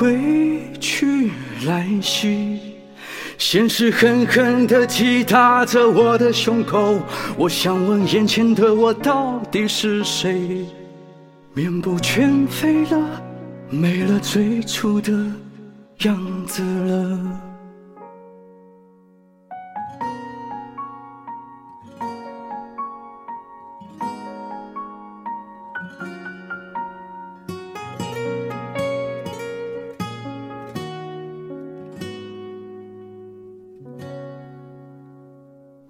归去来兮。现实狠狠地击打着我的胸口，我想问眼前的我到底是谁？面目全非了，没了最初的样子了。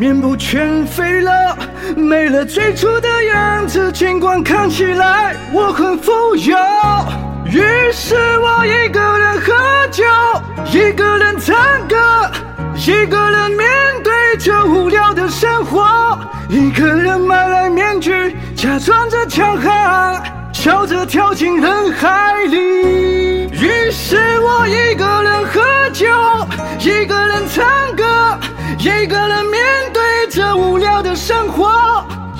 面部全非了，没了最初的样子。尽管看起来我很富有，于是我一个人喝酒，一个人唱歌，一个人面对着无聊的生活，一个人买来面具，假装着强悍，笑着跳进人海里。于是我一个人喝